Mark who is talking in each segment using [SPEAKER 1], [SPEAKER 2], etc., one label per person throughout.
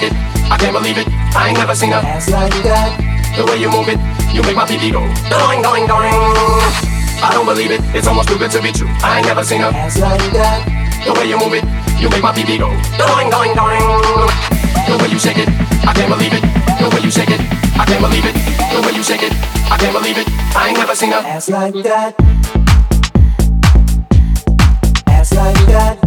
[SPEAKER 1] it, I can't believe it. I ain't never seen a
[SPEAKER 2] ass like that.
[SPEAKER 1] The way you move it, you make my pee go doing, doing, doing. I don't believe it, it's almost too good to be true. I ain't never seen a
[SPEAKER 2] Ass like that.
[SPEAKER 1] The way you move it, you make my pee go doing, doing, doing. The way you shake it, I can't believe it. The way you shake it, I can't believe it. The way you shake it, I can't believe it. I ain't never seen a
[SPEAKER 2] Ass like that. Ass like that.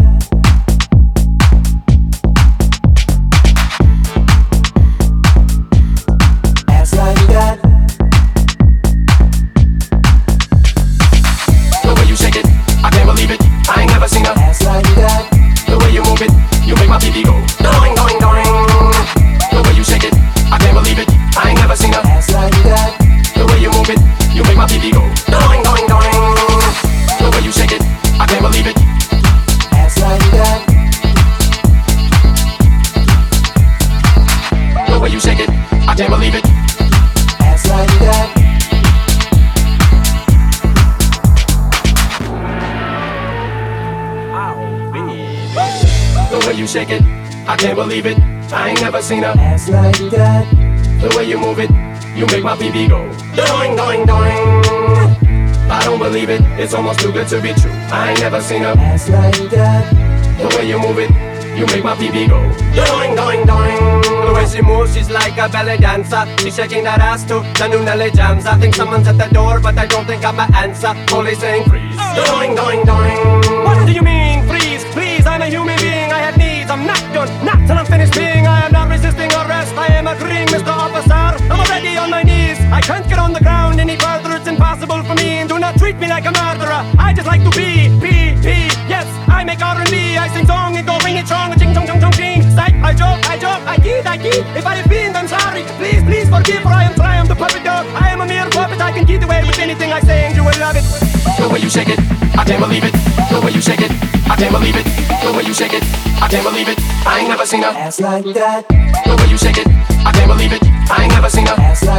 [SPEAKER 1] The way you shake it, I can't believe it. I ain't never seen a
[SPEAKER 2] Ass like that.
[SPEAKER 1] The way you move it, you make my pee go doing, doing, doing. I don't believe it, it's almost too good to be true. I ain't never seen a
[SPEAKER 2] Ass like that.
[SPEAKER 1] The way you move it, you make my pee go doing, doing, doing.
[SPEAKER 3] The way she moves, she's like a belly dancer. She's shaking that ass to the new Nelly jams. I think someone's at the door, but I don't think I'm an answer. Police saying freeze.
[SPEAKER 1] Doing, doing, doing.
[SPEAKER 3] What do you mean, freeze? I I kid. If I have been, I'm sorry. Please, please forgive, for I am Triumph, the puppet dog. I am a mere puppet. I can get away with anything I say, and you will love it.
[SPEAKER 1] The way you shake it, I can't believe it. The way you shake it, I can't believe it. The way you shake it, I can't believe it. I ain't never seen a
[SPEAKER 2] Ass like that.
[SPEAKER 1] The way you shake it, I can't believe it. I ain't never seen a
[SPEAKER 2] Ass like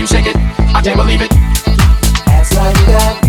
[SPEAKER 1] you shake it. I can't believe it.
[SPEAKER 2] That's like that.